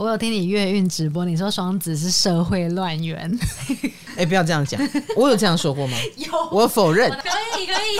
我有听你月运直播，你说双子是社会乱源。哎，不要这样讲，我有这样说过吗？有，我否认。可以，可以。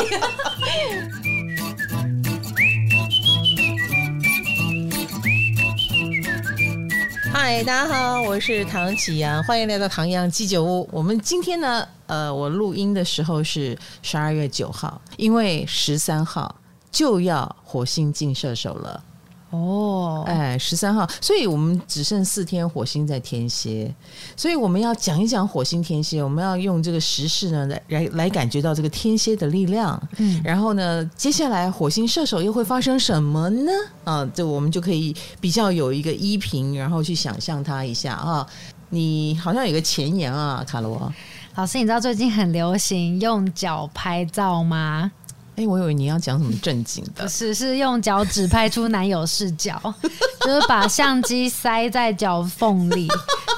嗨，大家好，我是唐启阳，欢迎来到唐阳鸡酒屋。我们今天呢，呃，我录音的时候是十二月九号，因为十三号就要火星进射手了。哦，哎，十三号，所以我们只剩四天，火星在天蝎，所以我们要讲一讲火星天蝎，我们要用这个时事呢来来来感觉到这个天蝎的力量。嗯，然后呢，接下来火星射手又会发生什么呢？啊，这我们就可以比较有一个依凭，然后去想象它一下啊。你好像有个前言啊，卡罗老师，你知道最近很流行用脚拍照吗？哎，我以为你要讲什么正经的，不是，是用脚趾拍出男友视角，就是把相机塞在脚缝里，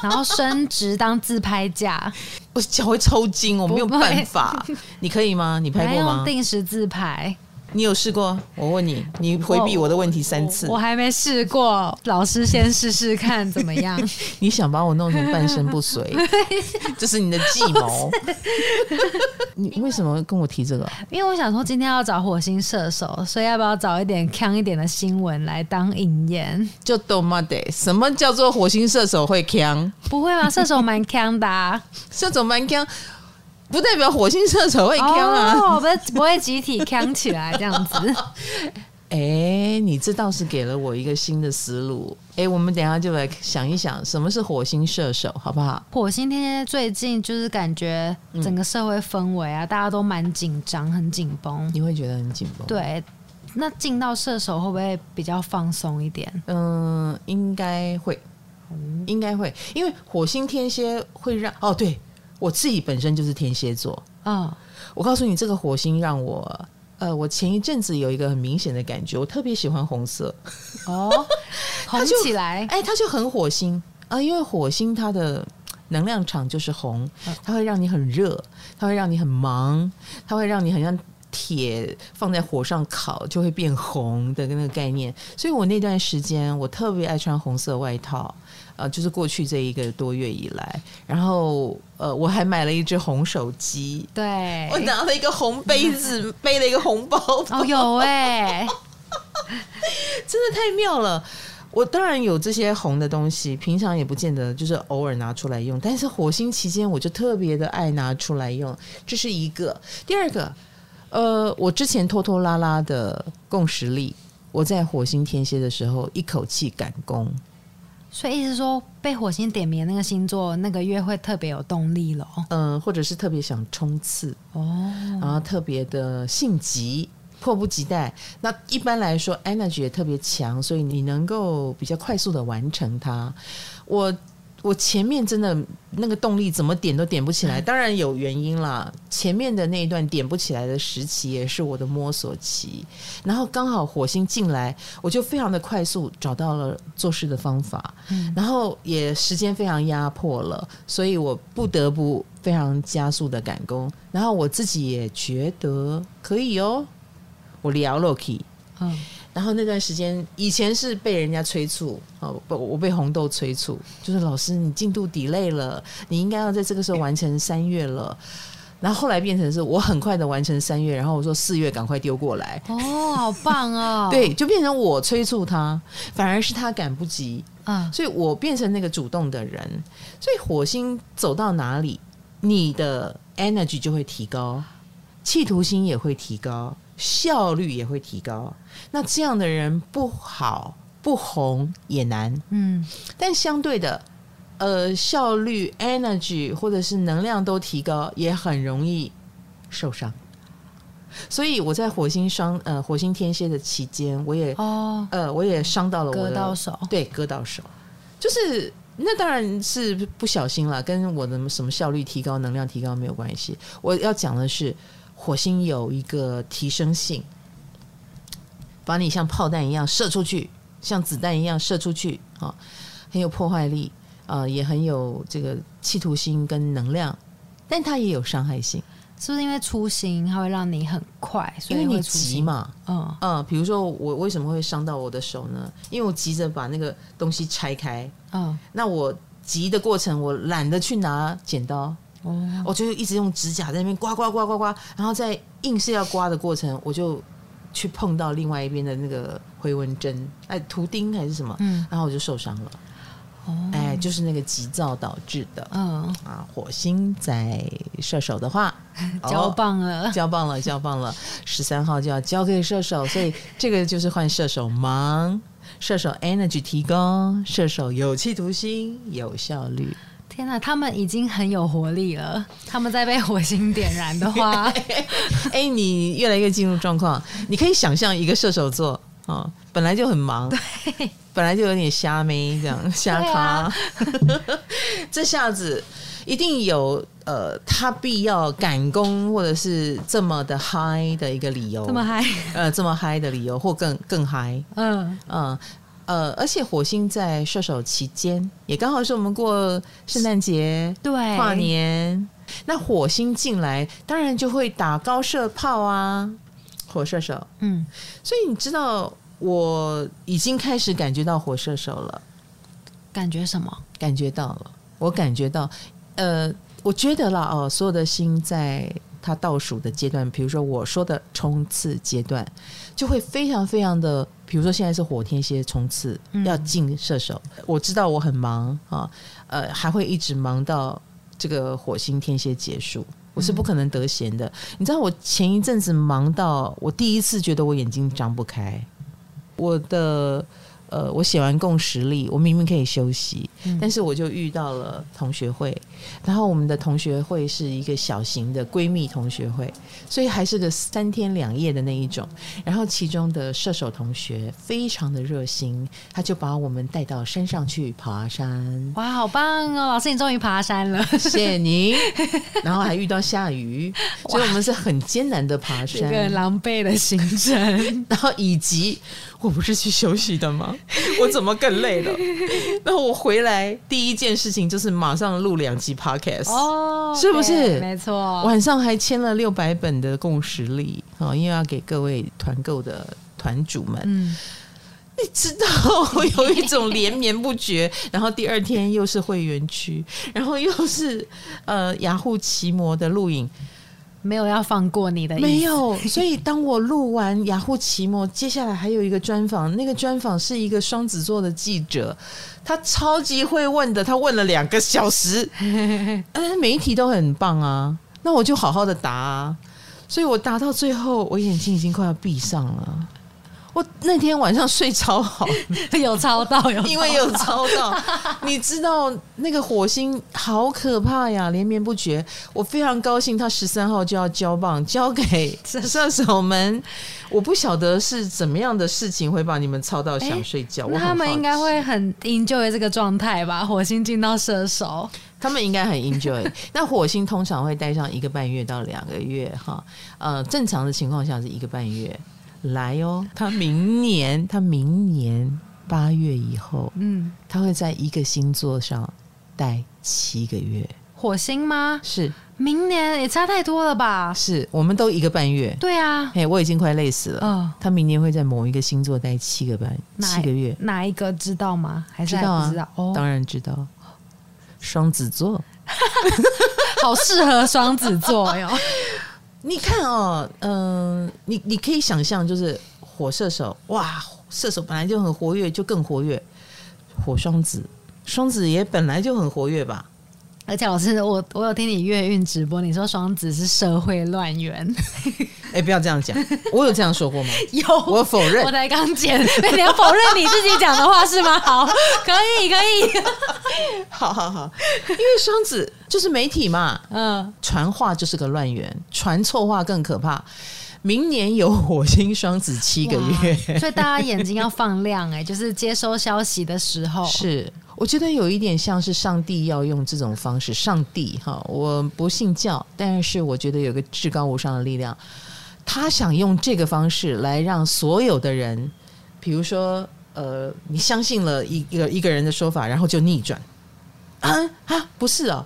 然后伸直当自拍架。我脚会抽筋，我没有办法。你可以吗？你拍过吗？用定时自拍。你有试过？我问你，你回避我的问题三次，我，还没试过。老师先试试看怎么样？你想把我弄成半身不遂，这是你的计谋。你为什么跟我提这个？因为我想说今天要找火星射手，所以要不要找一点强一点的新闻来当引言？就懂吗？得什么叫做火星射手会强？不会吗？射手蛮强的，啊，射手蛮锵。不代表火星射手会扛啊，哦，不不会集体扛起来这样子。哎、欸，你这倒是给了我一个新的思路。哎、欸，我们等一下就来想一想，什么是火星射手，好不好？火星天蝎最近就是感觉整个社会氛围啊，嗯、大家都蛮紧张，很紧绷。你会觉得很紧绷？对。那进到射手会不会比较放松一点？嗯，应该会，应该会，因为火星天蝎会让哦，对。我自己本身就是天蝎座。啊！哦、我告诉你，这个火星让我呃，我前一阵子有一个很明显的感觉，我特别喜欢红色。哦，红起来，哎，它就很火星。啊，因为火星它的能量场就是红，它会让你很热，它会让你很忙，它会让你很像铁放在火上烤就会变红的那个概念，所以我那段时间我特别爱穿红色外套。呃，就是过去这一个多月以来，然后呃，我还买了一只红手机，对，我拿了一个红杯子，嗯、背了一个红包包，哦，有哎，真的太妙了。我当然有这些红的东西，平常也不见得就是偶尔拿出来用，但是火星期间我就特别的爱拿出来用，这是一个。第二个，呃，我之前拖拖拉拉的共识力，我在火星天蝎的时候一口气赶工。所以意思说，被火星点名那个星座，那个月会特别有动力了。嗯，或者是特别想冲刺哦，然后特别的性急，迫不及待。那一般来说，energy 也特别强，所以你能够比较快速的完成它。我。我前面真的那个动力怎么点都点不起来，当然有原因啦。前面的那一段点不起来的时期也是我的摸索期，然后刚好火星进来，我就非常的快速找到了做事的方法，然后也时间非常压迫了，所以我不得不非常加速的赶工，然后我自己也觉得可以哦，我聊了 key，嗯。然后那段时间，以前是被人家催促，哦不，我被红豆催促，就是老师你进度 delay 了，你应该要在这个时候完成三月了。然后后来变成是我很快的完成三月，然后我说四月赶快丢过来。哦，好棒哦！对，就变成我催促他，反而是他赶不及啊，所以我变成那个主动的人。所以火星走到哪里，你的 energy 就会提高，企图心也会提高。效率也会提高，那这样的人不好不红也难，嗯，但相对的，呃，效率、energy 或者是能量都提高，也很容易受伤。所以我在火星双呃火星天蝎的期间，我也哦呃我也伤到了我的割到手，对，割到手，就是那当然是不小心了，跟我的什么效率提高、能量提高没有关系。我要讲的是。火星有一个提升性，把你像炮弹一样射出去，像子弹一样射出去啊，很有破坏力啊，也很有这个企图心跟能量，但它也有伤害性。是不是因为粗心，它会让你很快？所以因为你会急嘛，嗯嗯，比如说我为什么会伤到我的手呢？因为我急着把那个东西拆开，嗯，那我急的过程，我懒得去拿剪刀，哦，我就一直用指甲在那边刮刮刮刮刮，然后在硬是要刮的过程，我就去碰到另外一边的那个回纹针，哎，图钉还是什么，嗯，然后我就受伤了。哦，哎，就是那个急躁导致的。嗯，啊，火星在射手的话，交棒了，交棒了，交棒了。十三号就要交给射手，所以这个就是换射手忙，射手 energy 提供，射手有企图心，有效率。天哪，他们已经很有活力了。他们在被火星点燃的话，哎，你越来越进入状况，你可以想象一个射手座啊、哦，本来就很忙，对，本来就有点瞎妹这样瞎咖，啊、这下子一定有呃，他必要赶工或者是这么的嗨的一个理由，这么嗨，呃，这么嗨的理由或更更嗨，嗯。嗯呃，而且火星在射手期间，也刚好是我们过圣诞节、对。跨年，那火星进来，当然就会打高射炮啊，火射手，嗯，所以你知道。我已经开始感觉到火射手了，感觉什么？感觉到了，我感觉到，呃，我觉得啦，哦，所有的星在它倒数的阶段，比如说我说的冲刺阶段，就会非常非常的，比如说现在是火天蝎冲刺，嗯、要进射手，我知道我很忙啊，呃，还会一直忙到这个火星天蝎结束，我是不可能得闲的。嗯、你知道，我前一阵子忙到我第一次觉得我眼睛张不开。我的呃，我写完共识力，我明明可以休息，嗯、但是我就遇到了同学会，然后我们的同学会是一个小型的闺蜜同学会，所以还是个三天两夜的那一种。然后其中的射手同学非常的热心，他就把我们带到山上去爬山。哇，好棒哦！老师，你终于爬山了，谢谢您。然后还遇到下雨，所以我们是很艰难的爬山，一个很狼狈的行程。然后以及我不是去休息的吗？我怎么更累了？然后我回来第一件事情就是马上录两集 podcast，哦，是不是？没错，晚上还签了六百本的共识力啊，因为要给各位团购的团主们。嗯，你知道我有一种连绵不绝，然后第二天又是会员区，然后又是呃雅虎奇摩的录影。没有要放过你的意思，没有。所以当我录完雅虎奇摩，接下来还有一个专访，那个专访是一个双子座的记者，他超级会问的，他问了两个小时，嗯，每一题都很棒啊。那我就好好的答啊，所以我答到最后，我眼睛已经快要闭上了。我那天晚上睡超好，有超到，有因为有超到，你知道那个火星好可怕呀，连绵不绝。我非常高兴，他十三号就要交棒交给 射手们。我不晓得是怎么样的事情会把你们操到想睡觉。欸、他们应该会很 enjoy 这个状态吧？火星进到射手，他们应该很 enjoy。那火星通常会待上一个半月到两个月哈，呃，正常的情况下是一个半月。来哦，他明年，他明年八月以后，嗯，他会在一个星座上待七个月。火星吗？是，明年也差太多了吧？是，我们都一个半月。对啊，嘿，我已经快累死了。嗯、哦，他明年会在某一个星座待七个半，七个月。哪一个知道吗？还是还不知道？知道啊，哦，当然知道，双子座，好适合双子座哟。你看哦，嗯、你你可以想象，就是火射手，哇，射手本来就很活跃，就更活跃。火双子，双子也本来就很活跃吧。而且老师，我我有听你月运直播，你说双子是社会乱源。哎、欸，不要这样讲，我有这样说过吗？有，我否认。我才刚剪，你要否认你自己讲的话是吗？好，可以，可以。好好好，因为双子就是媒体嘛，嗯，传话就是个乱源，传错话更可怕。明年有火星双子七个月，所以大家眼睛要放亮哎、欸，就是接收消息的时候。是，我觉得有一点像是上帝要用这种方式。上帝哈，我不信教，但是我觉得有个至高无上的力量，他想用这个方式来让所有的人，比如说呃，你相信了一一个一个人的说法，然后就逆转啊啊，不是哦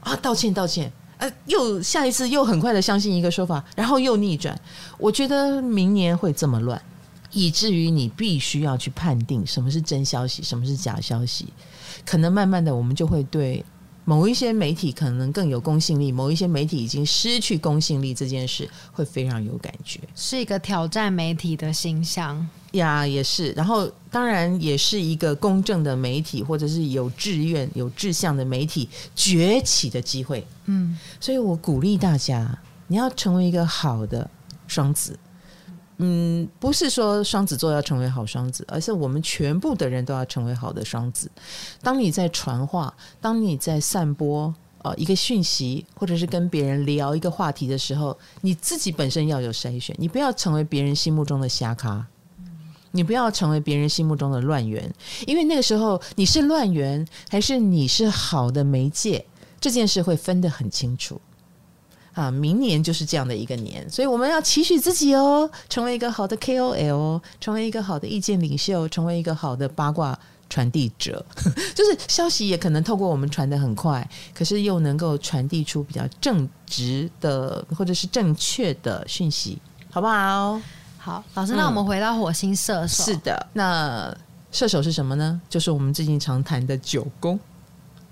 啊，道歉道歉。呃，又下一次又很快的相信一个说法，然后又逆转。我觉得明年会这么乱，以至于你必须要去判定什么是真消息，什么是假消息。可能慢慢的，我们就会对某一些媒体可能更有公信力，某一些媒体已经失去公信力这件事，会非常有感觉，是一个挑战媒体的形象呀，也是。然后当然也是一个公正的媒体，或者是有志愿、有志向的媒体崛起的机会。嗯，所以我鼓励大家，你要成为一个好的双子。嗯，不是说双子座要成为好双子，而是我们全部的人都要成为好的双子。当你在传话，当你在散播呃一个讯息，或者是跟别人聊一个话题的时候，你自己本身要有筛选，你不要成为别人心目中的瞎咖，你不要成为别人心目中的乱源，因为那个时候你是乱源还是你是好的媒介，这件事会分得很清楚。啊，明年就是这样的一个年，所以我们要期许自己哦，成为一个好的 KOL，成为一个好的意见领袖，成为一个好的八卦传递者。就是消息也可能透过我们传得很快，可是又能够传递出比较正直的或者是正确的讯息，好不好？好，老师，那我们回到火星射手。是的，那射手是什么呢？就是我们最近常谈的九宫。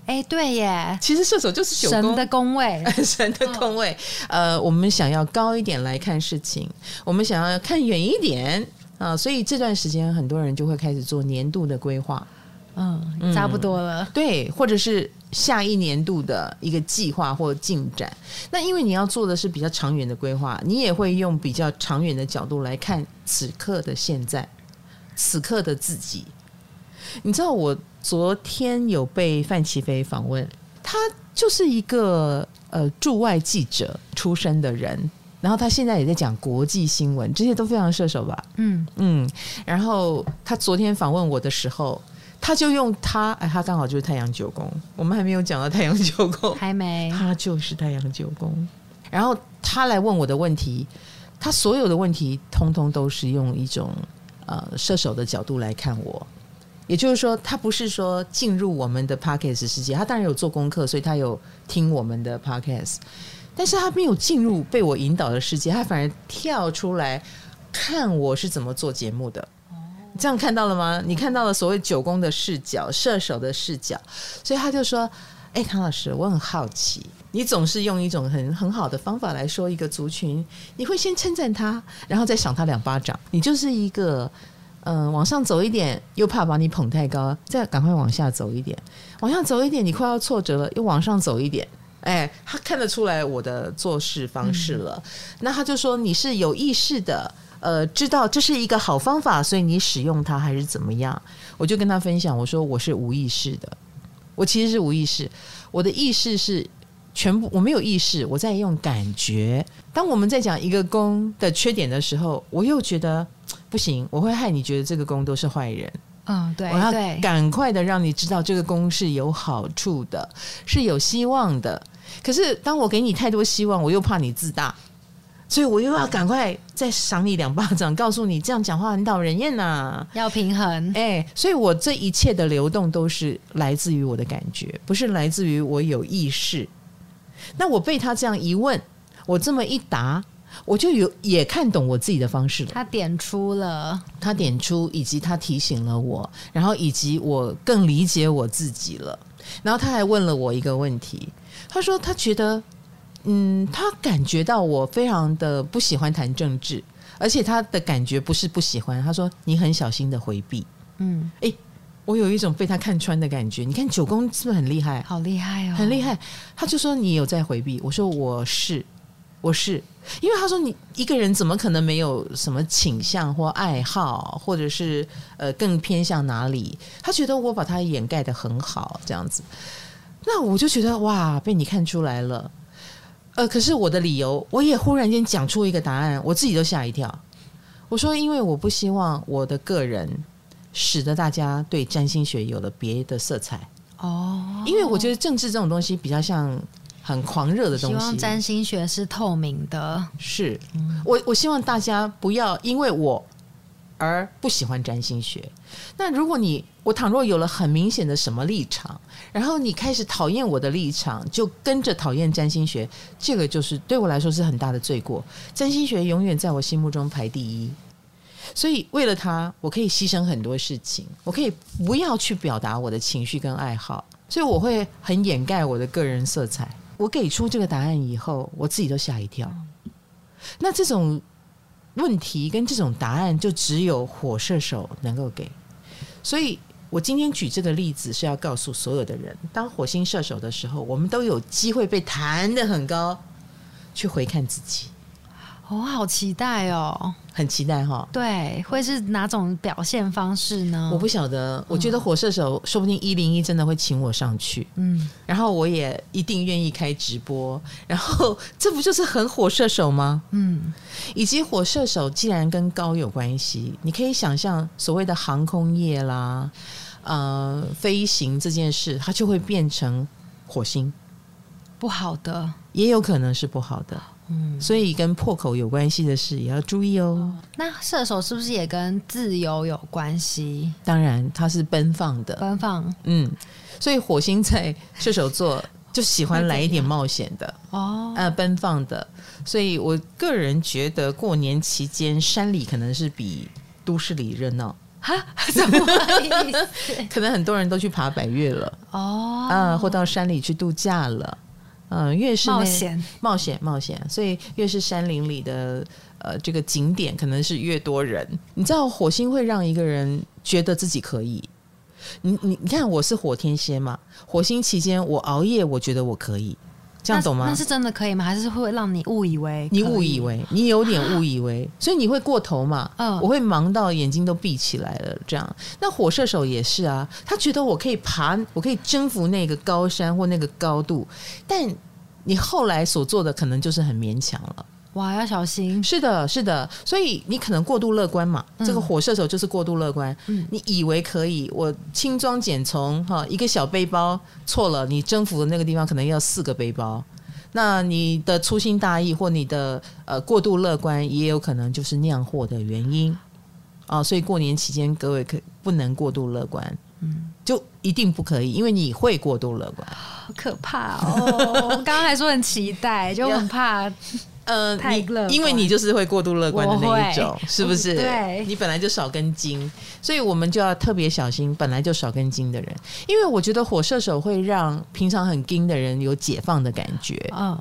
哎、欸，对耶，其实射手就是神的宫位，神的宫位。呃，我们想要高一点来看事情，我们想要看远一点。啊、呃，所以这段时间很多人就会开始做年度的规划，嗯，差不多了，对，或者是下一年度的一个计划或进展。那因为你要做的是比较长远的规划，你也会用比较长远的角度来看此刻的现在，此刻的自己。你知道我昨天有被范琪飞访问，他就是一个呃驻外记者出身的人，然后他现在也在讲国际新闻，这些都非常射手吧？嗯嗯。然后他昨天访问我的时候，他就用他哎，他刚好就是太阳九宫，我们还没有讲到太阳九宫，还没，他就是太阳九宫。然后他来问我的问题，他所有的问题通通都是用一种呃射手的角度来看我。也就是说，他不是说进入我们的 podcast 世界，他当然有做功课，所以他有听我们的 podcast，但是他没有进入被我引导的世界，他反而跳出来看我是怎么做节目的。这样看到了吗？你看到了所谓九宫的视角，射手的视角，所以他就说：“哎，唐老师，我很好奇，你总是用一种很很好的方法来说一个族群，你会先称赞他，然后再赏他两巴掌，你就是一个。”嗯，往上走一点，又怕把你捧太高，再赶快往下走一点，往下走一点，你快要挫折了，又往上走一点。哎，他看得出来我的做事方式了，嗯、那他就说你是有意识的，呃，知道这是一个好方法，所以你使用它还是怎么样？我就跟他分享，我说我是无意识的，我其实是无意识，我的意识是全部，我没有意识，我在用感觉。当我们在讲一个宫的缺点的时候，我又觉得。不行，我会害你觉得这个宫都是坏人。嗯，对，我要赶快的让你知道这个宫是有好处的，是有希望的。可是当我给你太多希望，我又怕你自大，所以我又要赶快再赏你两巴掌，告诉你这样讲话很讨人厌呐。要平衡，哎，所以我这一切的流动都是来自于我的感觉，不是来自于我有意识。那我被他这样一问，我这么一答。我就有也看懂我自己的方式了。他点出了，他点出，以及他提醒了我，然后以及我更理解我自己了。然后他还问了我一个问题，他说他觉得，嗯，他感觉到我非常的不喜欢谈政治，而且他的感觉不是不喜欢，他说你很小心的回避。嗯，诶，我有一种被他看穿的感觉。你看九宫是不是很厉害？好厉害哦，很厉害。他就说你有在回避，我说我是。我是，因为他说你一个人怎么可能没有什么倾向或爱好，或者是呃更偏向哪里？他觉得我把他掩盖的很好，这样子，那我就觉得哇，被你看出来了。呃，可是我的理由，我也忽然间讲出一个答案，我自己都吓一跳。我说，因为我不希望我的个人使得大家对占星学有了别的色彩哦，因为我觉得政治这种东西比较像。很狂热的东西。希望占星学是透明的。是，我我希望大家不要因为我而不喜欢占星学。那如果你我倘若有了很明显的什么立场，然后你开始讨厌我的立场，就跟着讨厌占星学，这个就是对我来说是很大的罪过。占星学永远在我心目中排第一，所以为了他，我可以牺牲很多事情，我可以不要去表达我的情绪跟爱好，所以我会很掩盖我的个人色彩。我给出这个答案以后，我自己都吓一跳。那这种问题跟这种答案，就只有火射手能够给。所以我今天举这个例子，是要告诉所有的人：当火星射手的时候，我们都有机会被弹得很高，去回看自己。我、哦、好期待哦，很期待哈。对，会是哪种表现方式呢？我不晓得。我觉得火射手说不定一零一真的会请我上去，嗯，然后我也一定愿意开直播。然后 这不就是很火射手吗？嗯，以及火射手既然跟高有关系，你可以想象所谓的航空业啦，呃，飞行这件事，它就会变成火星不好的，也有可能是不好的。嗯，所以跟破口有关系的事也要注意哦。那射手是不是也跟自由有关系？当然，它是奔放的，奔放。嗯，所以火星在射手座就喜欢来一点冒险的哦，呃，奔放的。所以我个人觉得过年期间山里可能是比都市里热闹。哈？什么意思？可能很多人都去爬百岳了哦，啊、呃，或到山里去度假了。嗯，越是冒险、冒险、冒险，所以越是山林里的呃这个景点，可能是越多人。你知道，火星会让一个人觉得自己可以。你你你看，我是火天蝎嘛，火星期间我熬夜，我觉得我可以，这样懂吗？那是真的可以吗？还是会让你误以为？你误以为，你有点误以为，所以你会过头嘛？嗯，我会忙到眼睛都闭起来了，这样。那火射手也是啊，他觉得我可以爬，我可以征服那个高山或那个高度，但你后来所做的可能就是很勉强了，哇，要小心。是的，是的，所以你可能过度乐观嘛。嗯、这个火射手就是过度乐观。嗯，你以为可以，我轻装简从哈，一个小背包错了，你征服的那个地方可能要四个背包。那你的粗心大意或你的呃过度乐观，也有可能就是酿祸的原因啊。所以过年期间，各位可不能过度乐观。嗯，就一定不可以，因为你会过度乐观，好可怕哦！我刚刚还说很期待，就很怕，呃，太乐观，因为你就是会过度乐观的那一种，是不是？对，你本来就少根筋，所以我们就要特别小心本来就少根筋的人，因为我觉得火射手会让平常很筋的人有解放的感觉，嗯，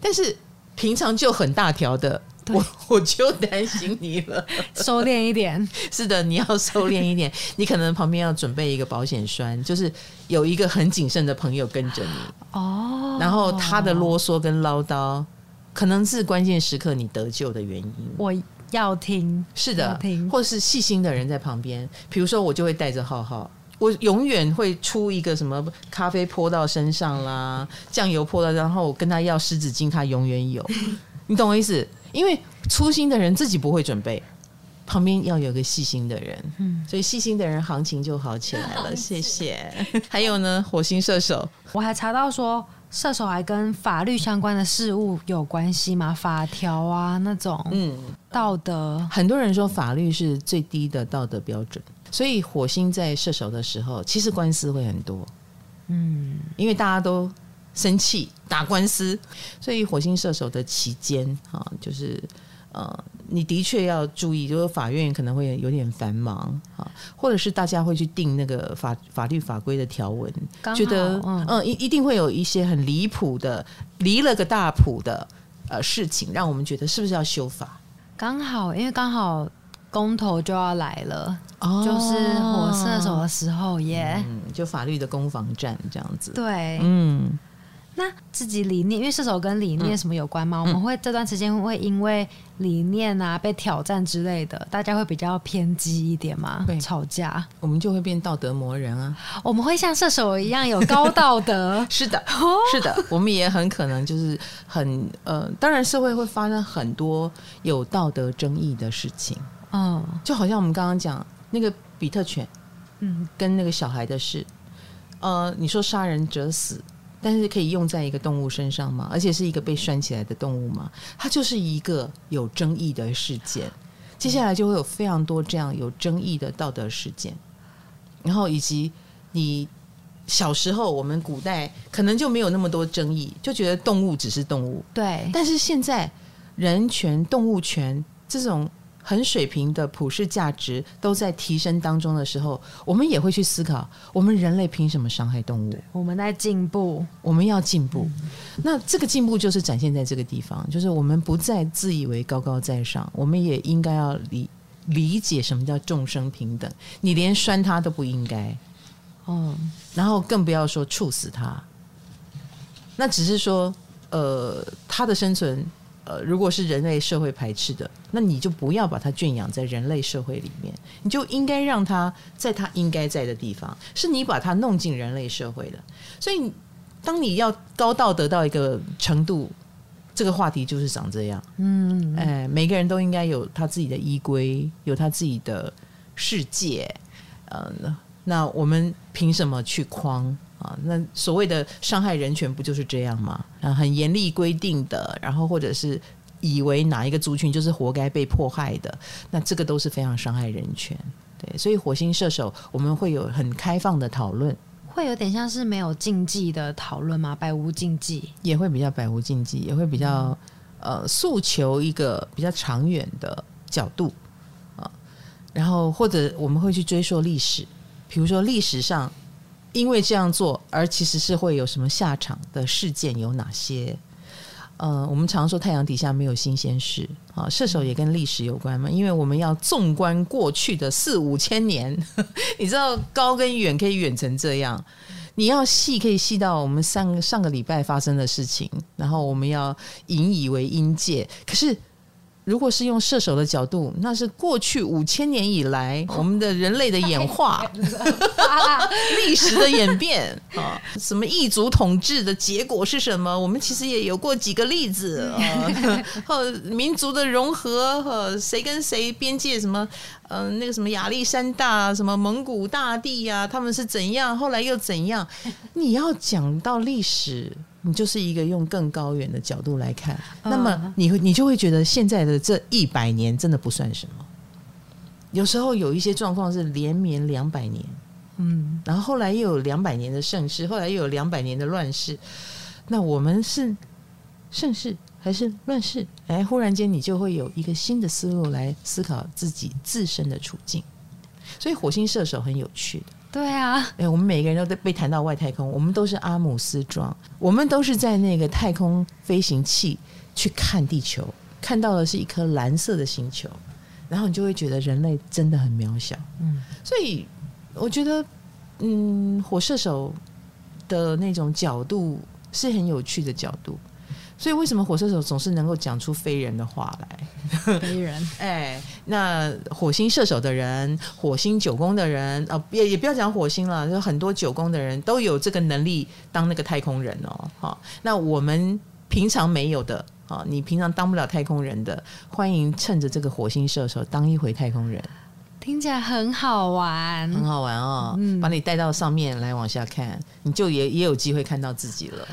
但是平常就很大条的。我我就担心你了，收敛一点。是的，你要收敛一点。你可能旁边要准备一个保险栓，就是有一个很谨慎的朋友跟着你哦。然后他的啰嗦跟唠叨，可能是关键时刻你得救的原因。我要听，是的，听，或是细心的人在旁边。比如说，我就会带着浩浩，我永远会出一个什么咖啡泼到身上啦，酱油泼到，然后我跟他要湿纸巾，他永远有。你懂我意思？因为粗心的人自己不会准备，旁边要有个细心的人，嗯，所以细心的人行情就好起来了。谢谢。还有呢，火星射手，我还查到说射手还跟法律相关的事物有关系吗？法条啊那种，嗯，道德。很多人说法律是最低的道德标准，所以火星在射手的时候，其实官司会很多，嗯，因为大家都。生气打官司，所以火星射手的期间啊，就是呃，你的确要注意，就是法院可能会有点繁忙啊，或者是大家会去定那个法法律法规的条文，觉得嗯。一、呃、一定会有一些很离谱的离了个大谱的呃事情，让我们觉得是不是要修法？刚好因为刚好公投就要来了，哦、就是火射手的时候耶，嗯，就法律的攻防战这样子，对，嗯。那自己理念，因为射手跟理念什么有关吗？嗯、我们会这段时间会因为理念啊被挑战之类的，大家会比较偏激一点吗？对。吵架，我们就会变道德魔人啊！我们会像射手一样有高道德，是的，是的，我们也很可能就是很呃，当然社会会发生很多有道德争议的事情，嗯，就好像我们刚刚讲那个比特犬，嗯，跟那个小孩的事，呃，你说杀人者死。但是可以用在一个动物身上吗？而且是一个被拴起来的动物吗？它就是一个有争议的事件。接下来就会有非常多这样有争议的道德事件，然后以及你小时候我们古代可能就没有那么多争议，就觉得动物只是动物。对，但是现在人权、动物权这种。很水平的普世价值都在提升当中的时候，我们也会去思考：我们人类凭什么伤害动物？我们在进步，我们要进步。嗯、那这个进步就是展现在这个地方，就是我们不再自以为高高在上，我们也应该要理理解什么叫众生平等。你连拴它都不应该，嗯，然后更不要说处死它。那只是说，呃，它的生存。呃，如果是人类社会排斥的，那你就不要把它圈养在人类社会里面，你就应该让它在它应该在的地方。是你把它弄进人类社会的，所以当你要高道德到一个程度，这个话题就是长这样。嗯，哎，每个人都应该有他自己的依归，有他自己的世界。呃，那我们凭什么去框？啊，那所谓的伤害人权不就是这样吗？啊，很严厉规定的，然后或者是以为哪一个族群就是活该被迫害的，那这个都是非常伤害人权。对，所以火星射手我们会有很开放的讨论，会有点像是没有禁忌的讨论吗？百无禁忌，也会比较百无禁忌，也会比较、嗯、呃诉求一个比较长远的角度啊，然后或者我们会去追溯历史，比如说历史上。因为这样做，而其实是会有什么下场的事件有哪些？呃，我们常说太阳底下没有新鲜事啊，射手也跟历史有关嘛。因为我们要纵观过去的四五千年，你知道高跟远可以远成这样，你要细可以细到我们上上个礼拜发生的事情，然后我们要引以为殷戒。可是。如果是用射手的角度，那是过去五千年以来我们的人类的演化，历史的演变 啊，什么异族统治的结果是什么？我们其实也有过几个例子啊，和民族的融合和谁跟谁边界什么，嗯，那个什么亚历山大，什么蒙古大帝呀，他们是怎样，后来又怎样？你要讲到历史。你就是一个用更高远的角度来看，那么你会你就会觉得现在的这一百年真的不算什么。有时候有一些状况是连绵两百年，嗯，然后后来又有两百年的盛世，后来又有两百年的乱世。那我们是盛世还是乱世？哎，忽然间你就会有一个新的思路来思考自己自身的处境。所以火星射手很有趣的。对啊，哎，我们每个人都被谈到外太空，我们都是阿姆斯壮，我们都是在那个太空飞行器去看地球，看到的是一颗蓝色的星球，然后你就会觉得人类真的很渺小。嗯，所以我觉得，嗯，火射手的那种角度是很有趣的角度。所以，为什么火射手总是能够讲出非人的话来？非人，哎，那火星射手的人，火星九宫的人，哦，也也不要讲火星了，就很多九宫的人都有这个能力当那个太空人哦。好，那我们平常没有的啊，你平常当不了太空人的，欢迎趁着这个火星射手当一回太空人，听起来很好玩，很好玩哦。嗯，把你带到上面来往下看，你就也也有机会看到自己了。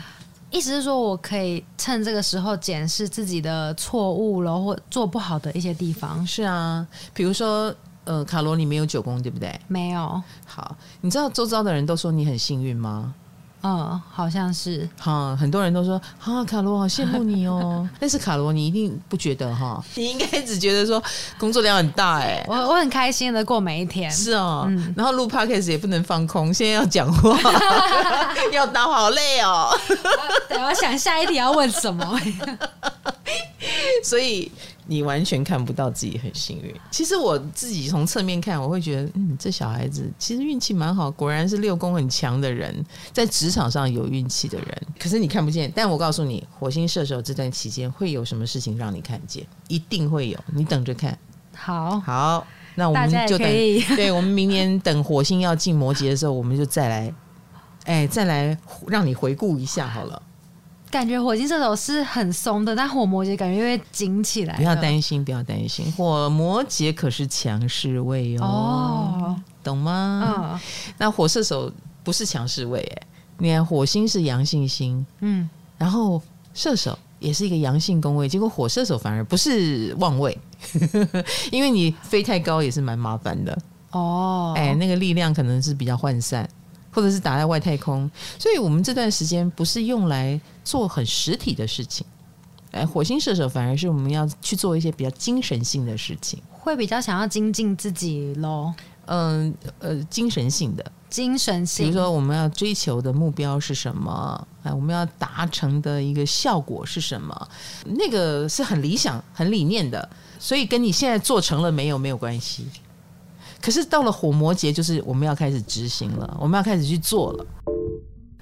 意思是说，我可以趁这个时候检视自己的错误了，或做不好的一些地方。是啊，比如说，呃，卡罗，你没有九宫，对不对？没有。好，你知道周遭的人都说你很幸运吗？嗯，好像是哈，很多人都说哈，卡罗好羡慕你哦。但是卡罗，你一定不觉得哈？你应该只觉得说工作量很大哎、欸。我我很开心的过每一天。是哦，嗯、然后录 podcast 也不能放空，现在要讲话，要打好累哦。对，我要想下一题要问什么。所以。你完全看不到自己很幸运。其实我自己从侧面看，我会觉得，嗯，这小孩子其实运气蛮好，果然是六宫很强的人，在职场上有运气的人。可是你看不见。但我告诉你，火星射手这段期间会有什么事情让你看见？一定会有，你等着看。好，好，那我们就等。对，我们明年等火星要进摩羯的时候，我们就再来，哎，再来让你回顾一下好了。感觉火星射手是很松的，但火摩羯感觉会紧起来。不要担心，不要担心，火摩羯可是强势位哦，哦懂吗？嗯，那火射手不是强势位，哎，你看火星是阳性星，嗯，然后射手也是一个阳性宫位，结果火射手反而不是旺位，因为你飞太高也是蛮麻烦的哦。哎，那个力量可能是比较涣散，或者是打在外太空，所以我们这段时间不是用来做很实体的事情。哎，火星射手反而是我们要去做一些比较精神性的事情，会比较想要精进自己喽。嗯呃，精神性的，精神性，比如说我们要追求的目标是什么？哎，我们要达成的一个效果是什么？那个是很理想、很理念的，所以跟你现在做成了没有没有关系。可是到了火摩羯，就是我们要开始执行了，我们要开始去做了。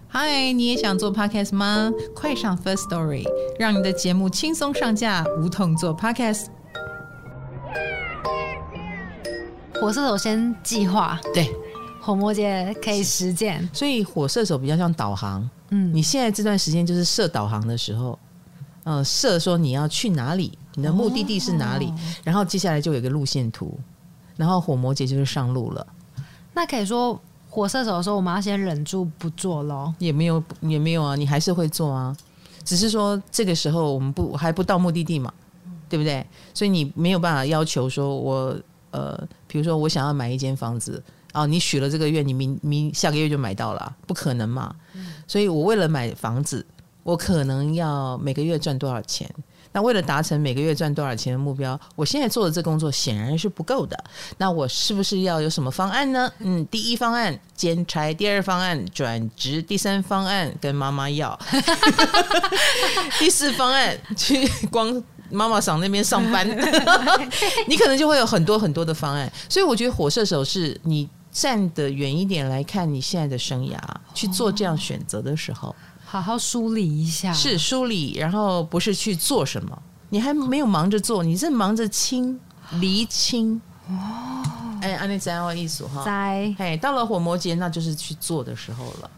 嗨，你也想做 podcast 吗？快上 First Story，让你的节目轻松上架，无痛做 podcast。火射手先计划，对，火摩羯可以实践，所以火射手比较像导航。嗯，你现在这段时间就是设导航的时候，嗯、呃，设说你要去哪里，你的目的地是哪里，哦、然后接下来就有个路线图，然后火魔羯就是上路了。那可以说火射手的时候，我们要先忍住不做咯？也没有，也没有啊，你还是会做啊，只是说这个时候我们不还不到目的地嘛，对不对？所以你没有办法要求说我。呃，比如说我想要买一间房子，哦，你许了这个愿，你明明下个月就买到了，不可能嘛？嗯。所以我为了买房子，我可能要每个月赚多少钱？那为了达成每个月赚多少钱的目标，我现在做的这工作显然是不够的。那我是不是要有什么方案呢？嗯，第一方案兼差，第二方案转职，第三方案跟妈妈要，第四方案去光。妈妈桑那边上班，你可能就会有很多很多的方案，所以我觉得火射手是你站得远一点来看你现在的生涯，去做这样选择的时候，好好梳理一下，是梳理，然后不是去做什么，你还没有忙着做，你是忙着清厘清。哦，哎，安利在我意思哈，在。哎，到了火魔节，那就是去做的时候了。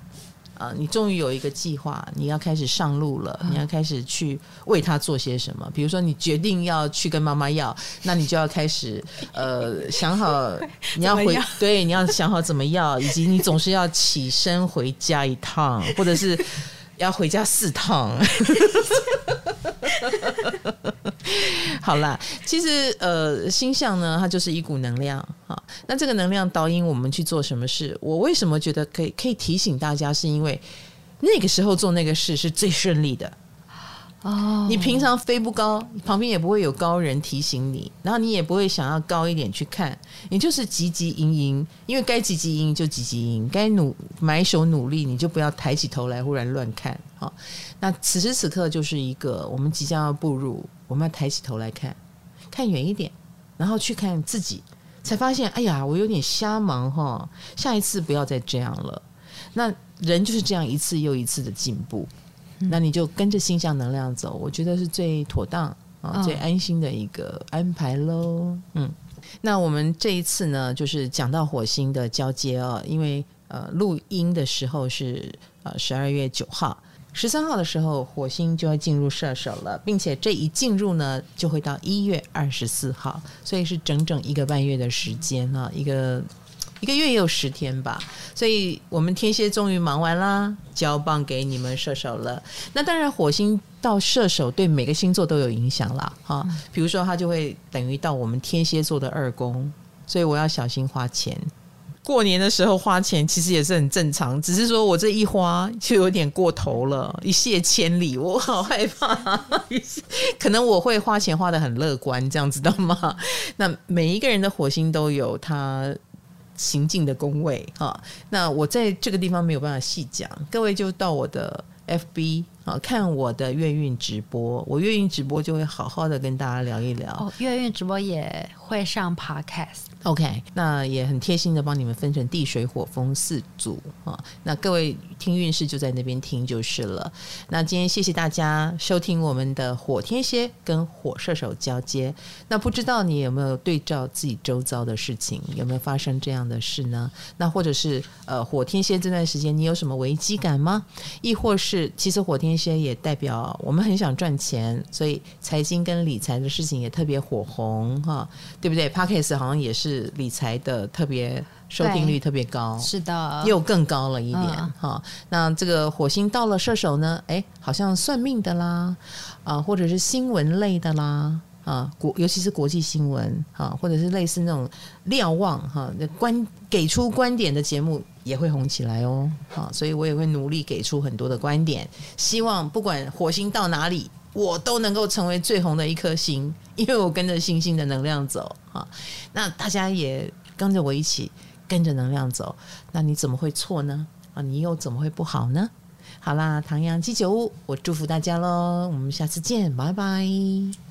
啊，你终于有一个计划，你要开始上路了，你要开始去为他做些什么。比如说，你决定要去跟妈妈要，那你就要开始呃 想好你要回，对，你要想好怎么要，以及你总是要起身回家一趟，或者是要回家四趟。好啦，其实呃，星象呢，它就是一股能量啊。那这个能量导引我们去做什么事？我为什么觉得可以可以提醒大家？是因为那个时候做那个事是最顺利的哦。你平常飞不高，旁边也不会有高人提醒你，然后你也不会想要高一点去看，你就是汲汲营营，因为该汲汲营营就汲汲营营，该努埋首努力，你就不要抬起头来忽然乱看。好，那此时此刻就是一个我们即将要步入。我们要抬起头来看，看远一点，然后去看自己，才发现，哎呀，我有点瞎忙哈。下一次不要再这样了。那人就是这样一次又一次的进步，那你就跟着星象能量走，我觉得是最妥当啊，哦、最安心的一个安排喽。嗯，那我们这一次呢，就是讲到火星的交接哦，因为呃，录音的时候是呃十二月九号。十三号的时候，火星就要进入射手了，并且这一进入呢，就会到一月二十四号，所以是整整一个半月的时间啊，一个一个月也有十天吧。所以我们天蝎终于忙完啦，交棒给你们射手了。那当然，火星到射手对每个星座都有影响啦。哈。比如说，它就会等于到我们天蝎座的二宫，所以我要小心花钱。过年的时候花钱其实也是很正常，只是说我这一花就有点过头了，一泻千里，我好害怕。可能我会花钱花得很乐观，这样知道吗？那每一个人的火星都有他行进的工位哈，那我在这个地方没有办法细讲，各位就到我的 FB 啊看我的月运直播，我月运直播就会好好的跟大家聊一聊。哦，月运直播也会上 Podcast。OK，那也很贴心的帮你们分成地水火风四组啊。那各位听运势就在那边听就是了。那今天谢谢大家收听我们的火天蝎跟火射手交接。那不知道你有没有对照自己周遭的事情，有没有发生这样的事呢？那或者是呃火天蝎这段时间你有什么危机感吗？亦或是其实火天些也代表我们很想赚钱，所以财经跟理财的事情也特别火红哈，对不对 p a c k e s 好像也是理财的特别收听率特别高，是的，又更高了一点哈、嗯。那这个火星到了射手呢，哎，好像算命的啦，啊，或者是新闻类的啦。啊，国尤其是国际新闻啊，或者是类似那种瞭望哈，那观给出观点的节目也会红起来哦。好，所以我也会努力给出很多的观点，希望不管火星到哪里，我都能够成为最红的一颗星，因为我跟着星星的能量走啊。那大家也跟着我一起跟着能量走，那你怎么会错呢？啊，你又怎么会不好呢？好啦，唐阳鸡酒屋，我祝福大家喽，我们下次见，拜拜。